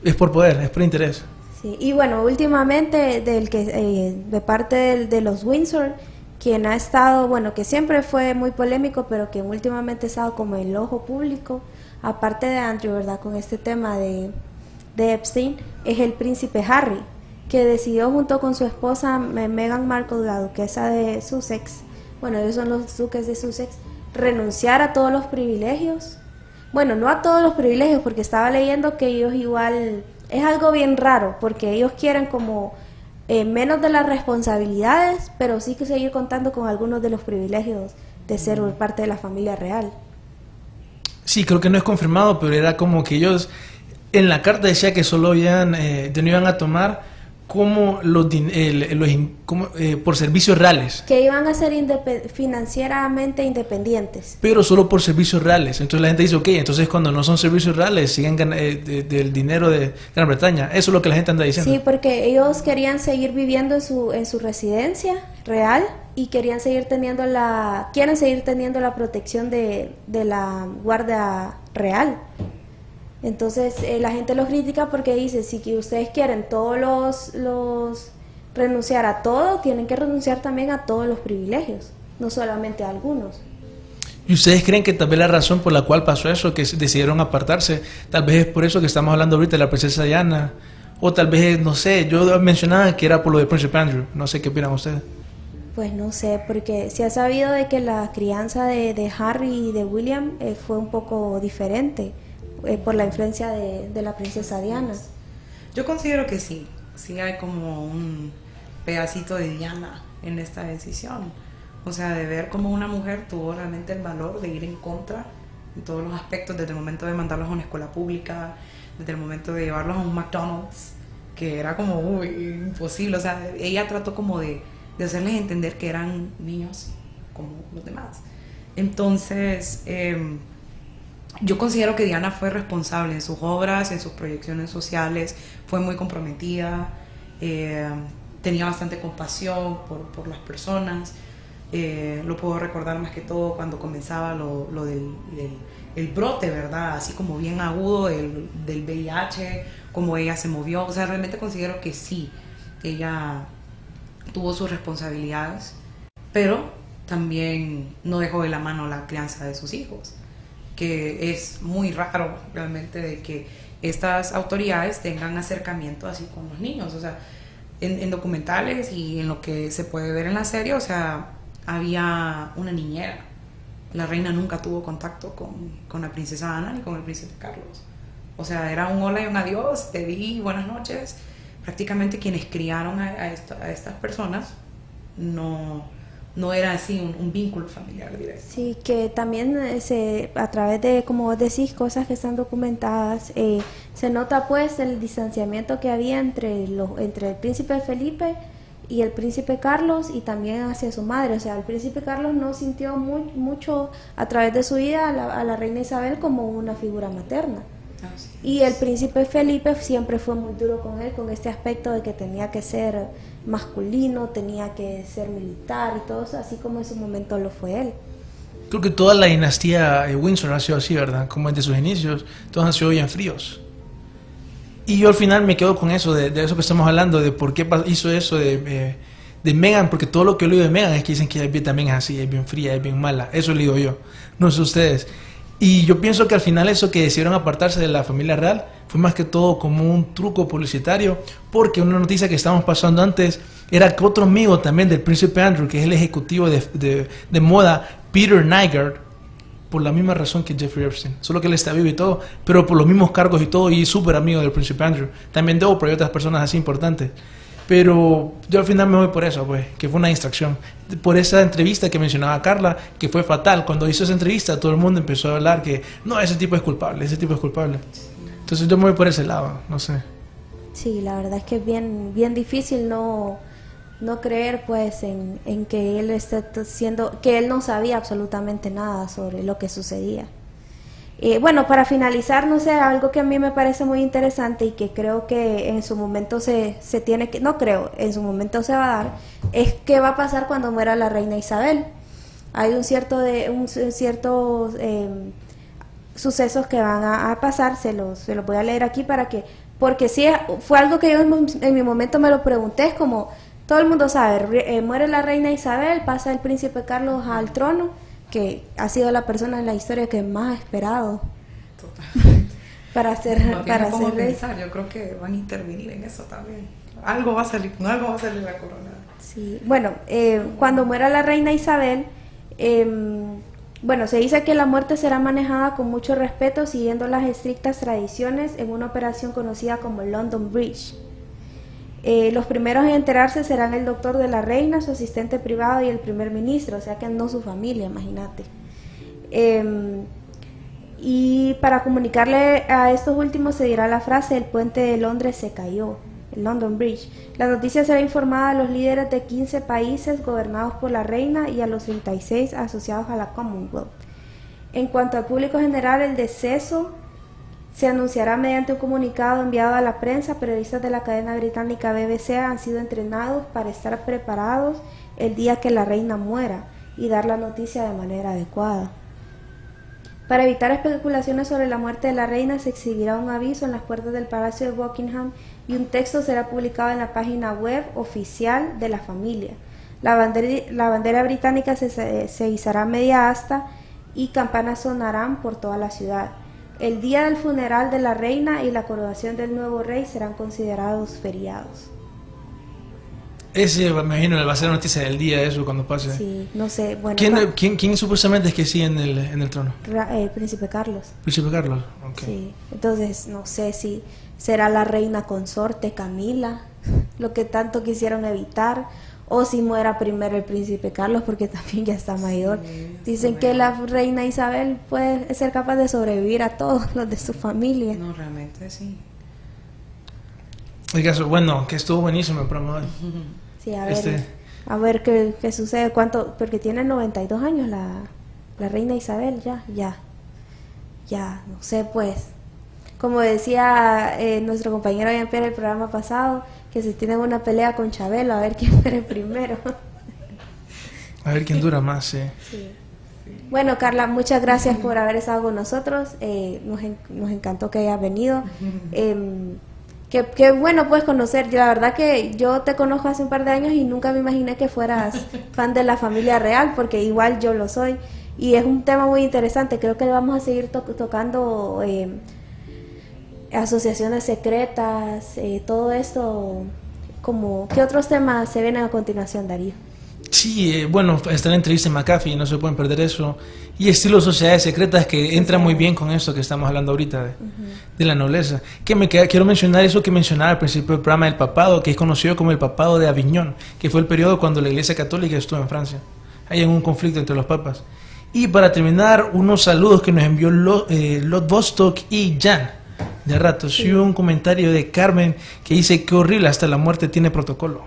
Es por poder, es por interés. Sí, y bueno, últimamente del que eh, de parte de los Windsor, quien ha estado, bueno, que siempre fue muy polémico, pero que últimamente ha estado como el ojo público, aparte de Andrew, ¿verdad? Con este tema de, de Epstein, es el príncipe Harry, que decidió junto con su esposa Me- Meghan Markle, la duquesa de Sussex, bueno, ellos son los duques de Sussex, renunciar a todos los privilegios bueno, no a todos los privilegios, porque estaba leyendo que ellos igual es algo bien raro, porque ellos quieren como eh, menos de las responsabilidades, pero sí que seguir contando con algunos de los privilegios de ser parte de la familia real. Sí, creo que no es confirmado, pero era como que ellos en la carta decía que solo habían, eh, no iban a tomar como los, el- los como, eh, por servicios reales, Que iban a ser indepe- financieramente independientes. pero solo por servicios reales. Entonces la gente dice, ok, entonces cuando no son servicios reales, siguen eh, de- del dinero de Gran Bretaña. Eso es lo que la gente anda diciendo. Sí, porque ellos querían seguir viviendo en su, en su residencia real y querían seguir teniendo la, quieren seguir teniendo la protección de, de la guardia real. Entonces eh, la gente los critica porque dice, si que ustedes quieren todos los, los renunciar a todo, tienen que renunciar también a todos los privilegios, no solamente a algunos. ¿Y ustedes creen que tal vez la razón por la cual pasó eso, que decidieron apartarse, tal vez es por eso que estamos hablando ahorita de la princesa Diana? O tal vez, no sé, yo mencionaba que era por lo de Príncipe Andrew. No sé qué opinan ustedes. Pues no sé, porque se ha sabido de que la crianza de, de Harry y de William eh, fue un poco diferente eh, por la influencia de, de la princesa Diana. Yo considero que sí, sí hay como un pedacito de Diana en esta decisión. O sea, de ver cómo una mujer tuvo realmente el valor de ir en contra en todos los aspectos, desde el momento de mandarlos a una escuela pública, desde el momento de llevarlos a un McDonald's, que era como uy, imposible. O sea, ella trató como de, de hacerles entender que eran niños como los demás. Entonces, em, yo considero que Diana fue responsable en sus obras, en sus proyecciones sociales, fue muy comprometida, eh, tenía bastante compasión por, por las personas. Eh, lo puedo recordar más que todo cuando comenzaba lo, del, del- el brote, ¿verdad? Así como bien agudo el, del VIH, como ella se movió. O sea, realmente considero que sí, ella tuvo sus responsabilidades, pero también no dejó de la mano la crianza de sus hijos, que es muy raro realmente de que estas autoridades tengan acercamiento así con los niños, o sea, en, en documentales y en lo que se puede ver en la serie, o sea, había una niñera. La reina nunca tuvo contacto con, con la princesa Ana ni con el príncipe Carlos. O sea, era un hola y un adiós, te vi, buenas noches. Prácticamente quienes criaron a, a esta- a estas personas no, no era así un, un vínculo familiar directo. Sí, que también eh, se, a través de, como vos decís, cosas que están documentadas, eh, se nota pues el distanciamiento que había entre, los, entre el príncipe Felipe y el príncipe Carlos y también hacia su madre. O sea, el príncipe Carlos no sintió mu- mucho a través de su vida a la, a la reina Isabel como una figura materna. Así Y el príncipe Felipe siempre fue muy duro con él, con este aspecto de que tenía que ser masculino, tenía que ser militar y todo eso, así como en su momento lo fue él. Creo que toda la dinastía Windsor ha sido así, ¿verdad? Como desde sus inicios, todos han sido bien fríos. Y yo al final me quedo con eso, de, de eso que estamos hablando, de por qué hizo eso de, eh, de Megan, porque todo lo que he oído de Megan es que dicen que ella también es así, es bien fría, es bien mala. Eso he leído yo, no sé ustedes. Y yo pienso que al final eso que decidieron apartarse de la familia real fue más que todo como un truco publicitario, porque una noticia que estábamos pasando antes era que otro amigo también del príncipe Andrew, que es el ejecutivo de, de- moda, Peter Nygaard, por la misma razón que Jeffrey Epstein, solo que él está vivo y todo, pero por los mismos cargos y todo, y súper amigo del príncipe Andrew, también de Oprah y otras personas así importantes. Pero yo al final me voy por eso, pues, que fue una distracción. Por esa entrevista que mencionaba Carla, que fue fatal. Cuando hizo esa entrevista, todo el mundo empezó a hablar que no, ese tipo es culpable, ese tipo es culpable. Entonces yo me voy por ese lado, no sé. Sí, la verdad es que es bien, bien difícil no, no creer pues en, en que él esté t- siendo, que él no sabía absolutamente nada sobre lo que sucedía. Eh, bueno, para finalizar, no sé, algo que a mí me parece muy interesante y que creo que en su momento se, se tiene que, no creo, en su momento se va a dar, es qué va a pasar cuando muera la reina Isabel. Hay un cierto de, un, cierto eh, sucesos que van a, pasar, se los, se los voy a leer aquí para que, porque sí, fue algo que yo en, mi- en mi momento me lo pregunté, es como, todo el mundo sabe, eh, muere la reina Isabel, pasa el príncipe Carlos al trono, que ha sido la persona en la historia que más ha esperado para bien para me pongo a ser rey. pensar, yo creo que van a intervenir en eso también. Algo va a salir, con algo va a salir la corona. Sí, bueno, eh, cuando muera la reina Isabel, em, bueno, se dice que la muerte será manejada con mucho respeto siguiendo las estrictas tradiciones en una operación conocida como London Bridge. Eh, los primeros en enterarse serán el doctor de la reina, su asistente privado y el primer ministro, o sea que no su familia, imagínate. Em, y para comunicarle a estos últimos se dirá la frase, el puente de Londres se cayó, el London Bridge. La noticia será informada a los líderes de 15 países gobernados por la reina y a los 36 asociados a la Commonwealth. En cuanto al público general, el deceso se anunciará mediante un comunicado enviado a la prensa. Periodistas de la cadena británica BBC han sido entrenados para estar preparados el día que la reina muera y dar la noticia de manera adecuada. Para evitar especulaciones sobre la muerte de la reina, se exhibirá un aviso en las puertas del Palacio de Buckingham y un texto será publicado en la página web oficial de la familia. La bandera, británica se, se, izará media asta y campanas sonarán por toda la ciudad. El día del funeral de la reina y la coronación del nuevo rey serán considerados feriados. Ese, me imagino, va a ser la noticia del día, eso, cuando pase. Sí, no sé, bueno, ¿Quién, pa- quién, quién supuestamente es que sigue en el, en el trono? Ra- eh, Príncipe Carlos. Príncipe Carlos. Ok. Sí, entonces no sé si será la reina consorte Camila, lo que tanto quisieron evitar, o si muera primero el príncipe Carlos porque también ya está mayor. Dicen que la reina Isabel puede ser capaz de sobrevivir a todos los de su familia. No, realmente sí. Oiga, eso, bueno, que estuvo buenísimo el programa hoy. Sí, a ver, Este- a ver qué, qué sucede, cuánto, porque tiene 92 años la, la reina Isabel, ya, ya, ya, no sé pues. Como decía eh, nuestro compañero Jean Pierre el programa pasado, que se tienen una pelea con Chabelo, a ver quién muere primero. A ver quién dura más, sí. Sí. Bueno, Carla, muchas gracias por haber estado con nosotros. Eh, nos, en- nos encantó que hayas venido. Em, que, que bueno, puedes conocer. La verdad que yo te conozco hace un par de años y nunca me imaginé que fueras fan de la familia real, porque igual yo lo soy. Y es un tema muy interesante. Creo que vamos a seguir to- tocando em, asociaciones secretas, eh, todo esto. Como, ¿Qué otros temas se vienen a continuación, Darío? Sí, eh, bueno, está la entrevista en McAfee, no se pueden perder eso. Y estilo sociedades secretas que entra muy bien con esto que estamos hablando ahorita de, de la nobleza. Que me queda, quiero mencionar eso que mencionaba al principio del programa del papado, que es conocido como el papado de Aviñón, que fue el periodo cuando la Iglesia Católica estuvo en Francia. Hay un conflicto entre los papas. Y para terminar, unos saludos que nos envió eh, Lot Bostock y Jan. De rato, sí un comentario de Carmen que dice que horrible, hasta la muerte tiene protocolo.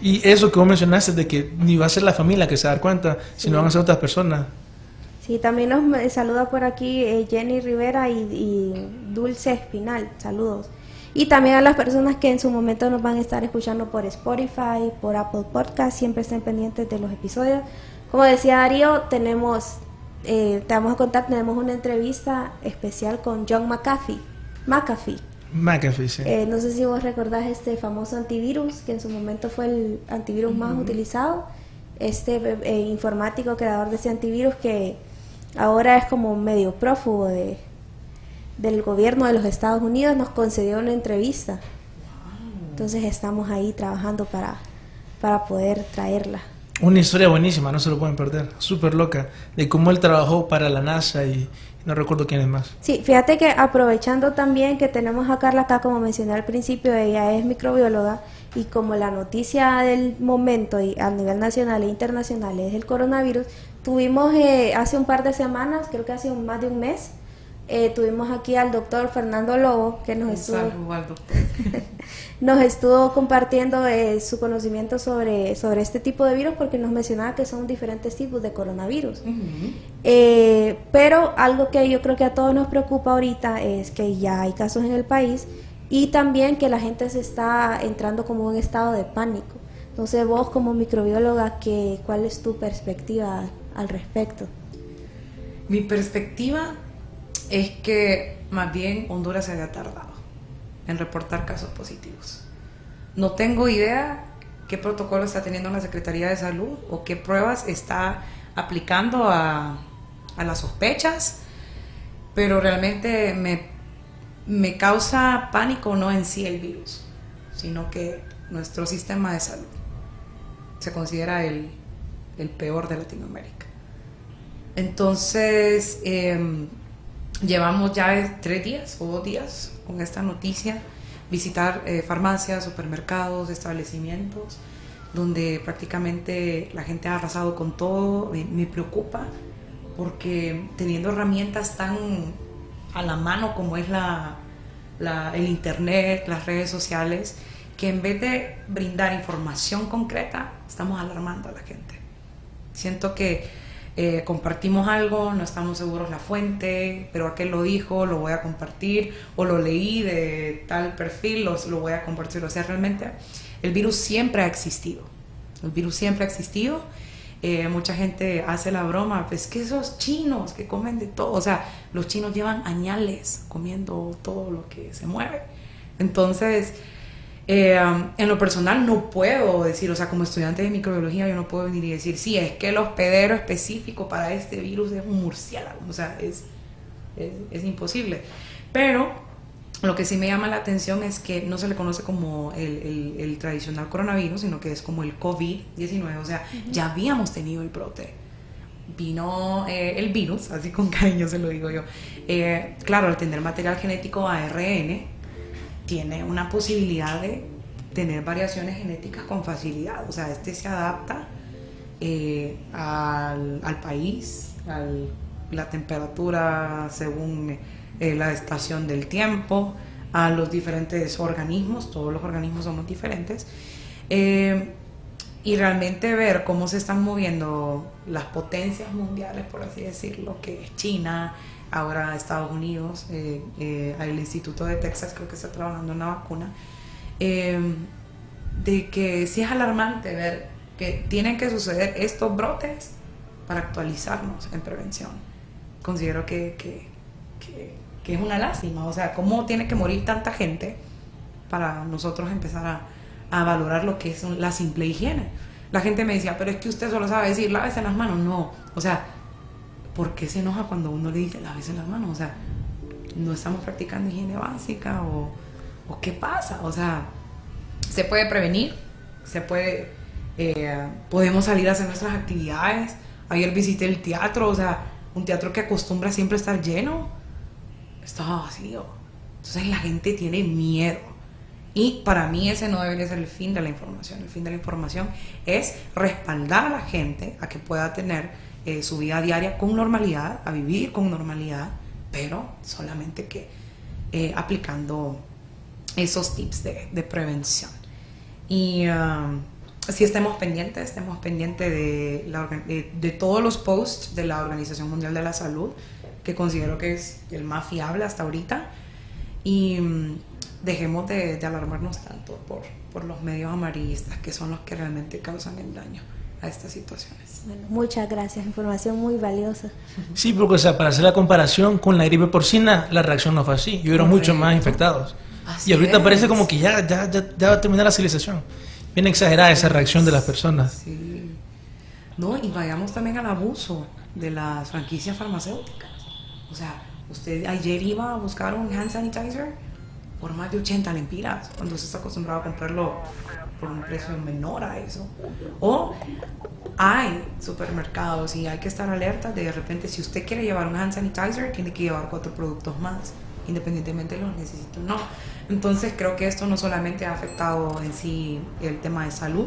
Y eso que vos mencionaste de que ni va a ser la familia que se va a dar cuenta, sino van a ser otras personas. Sí, también nos saluda por aquí eh, Jenny Rivera y, y Dulce Espinal, saludos. Y también a las personas que en su momento nos van a estar escuchando por Spotify, por Apple Podcast, siempre estén pendientes de los episodios. Como decía Darío, tenemos, eh, te vamos a contar, tenemos una entrevista especial con John McAfee. McAfee. McAfee, sí. Eh, no sé si vos recordás este famoso antivirus, que en su momento fue el antivirus más utilizado. Este eh, informático creador de ese antivirus que ahora es como medio prófugo de, del gobierno de los Estados Unidos, nos concedió una entrevista. Entonces estamos ahí trabajando para, para poder traerla. Una historia buenísima, no se lo pueden perder. Súper loca. De cómo él trabajó para la NASA y no recuerdo quién es más. Sí, fíjate que aprovechando también que tenemos a Carla acá, como mencioné al principio, ella es microbióloga y como la noticia del momento y a nivel nacional e internacional es el coronavirus, tuvimos eh, hace un par de semanas, creo que hace un- más de un mes, eh, tuvimos aquí al doctor Fernando Lobo, que nos Un estuvo, saludo al doctor. nos estuvo compartiendo eh, su conocimiento sobre, sobre este tipo de virus porque nos mencionaba que son diferentes tipos de coronavirus. Eh, pero algo que yo creo que a todos nos preocupa ahorita es que ya hay casos en el país y también que la gente se está entrando como en un estado de pánico. Entonces vos como microbióloga, ¿qué, ¿cuál es tu perspectiva al respecto? Mi perspectiva es que más bien Honduras se había tardado en reportar casos positivos. No tengo idea qué protocolo está teniendo la Secretaría de Salud o qué pruebas está aplicando a, a las sospechas, pero realmente me, me causa pánico no en sí el virus, sino que nuestro sistema de salud se considera el, el peor de Latinoamérica. Entonces, eh, llevamos ya tres días o dos días con esta noticia, visitar eh, farmacias, supermercados, establecimientos, donde prácticamente la gente ha arrasado con todo. Me, me preocupa porque teniendo herramientas tan a la mano como es la, la- el internet, las redes sociales, que en vez de brindar información concreta, estamos alarmando a la gente. Siento que eh, compartimos algo, no estamos seguros la fuente, pero aquel lo dijo, lo voy a compartir, o lo leí de tal perfil, lo, lo voy a compartir. O sea, realmente el virus siempre ha existido. El virus siempre ha existido. Eh, mucha gente hace la broma, pues que esos chinos que comen de todo, o sea, los chinos llevan añales comiendo todo lo que se mueve. Entonces, eh, um, en lo personal no puedo decir, o sea, como estudiante de microbiología yo no puedo venir y decir, sí, es que el hospedero específico para este virus es un murciélago, o sea, es, es, es imposible. Pero lo que sí me llama la atención es que no se le conoce como el, el- el tradicional coronavirus, sino que es como el COVID-19, o sea, ya habíamos tenido el brote. Vino eh, el virus, así con cariño se lo digo yo. Eh, claro, al tener material genético ARN, tiene una posibilidad de tener variaciones genéticas con facilidad. O sea, este se adapta eh, al, país, a la temperatura según eh, la estación del tiempo, a los diferentes organismos, todos los organismos somos diferentes, eh, y realmente ver cómo se están moviendo las potencias mundiales, por así decirlo, que es China, ahora Estados Unidos, eh, eh, Instituto de Texas creo que está trabajando en una vacuna, eh, de que sí es alarmante ver que tienen que suceder estos brotes para actualizarnos en prevención. Considero que, que, que, que es una lástima, o sea, cómo tiene que morir tanta gente para nosotros empezar a, a valorar lo que es la simple higiene. La gente me decía, pero es que usted solo sabe decir, lávese las manos. No, o sea, ¿por qué se enoja cuando uno le dice, lávese las manos? O sea, no estamos practicando higiene básica o, o qué pasa. O sea, se puede prevenir, se puede, eh, podemos salir a hacer nuestras actividades. Ayer visité el teatro, o sea, un teatro que acostumbra siempre a estar lleno, estaba vacío. Entonces la gente tiene miedo. Y para mí ese no debería ser el fin de la información. El fin de la información es respaldar a la gente a que pueda tener eh, su vida diaria con normalidad, a vivir con normalidad, pero solamente que eh, aplicando esos tips de, prevención. Y um, si estemos pendientes, estemos pendientes de, todos los posts de la Organización Mundial de la Salud, que considero que es el más fiable hasta ahorita. Y um, dejemos de, de, alarmarnos tanto por, por los medios amarillistas, que son los que realmente causan el daño a estas situaciones. Bueno, muchas gracias, información muy valiosa. Sí, porque o sea, para hacer la comparación con la gripe porcina, la reacción no fue así, hubieron muchos más infectados. Así y ahorita es. parece como que ya, ya, ya, ya, va a terminar la civilización. Bien exagerada esa reacción de las personas. Sí. No, y vayamos también al abuso de las franquicias farmacéuticas. O sea, usted ayer iba a buscar un hand sanitizer por más de 80 lempiras, cuando se está acostumbrado a comprarlo por un precio menor a eso. O hay supermercados y hay que estar alerta de, de repente si usted quiere llevar un hand sanitizer, tiene que llevar cuatro productos más, independientemente de los necesite o no. Entonces creo que esto no solamente ha afectado en sí el tema de salud,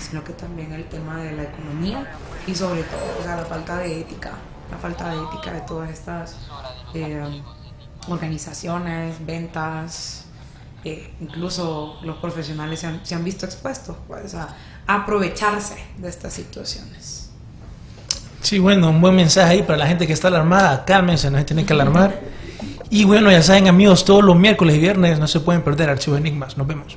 sino que también el tema de la economía y sobre todo o sea, la falta de ética, la falta de ética de todas estas eh, organizaciones, ventas, eh, incluso los profesionales se han, se han visto expuestos pues, a, a, aprovecharse de estas situaciones. Sí, bueno, un buen mensaje ahí para la gente que está alarmada, cálmense, no se tienen que alarmar. Y bueno, ya saben amigos, todos los miércoles y viernes no se pueden perder Archivo Enigmas, nos vemos.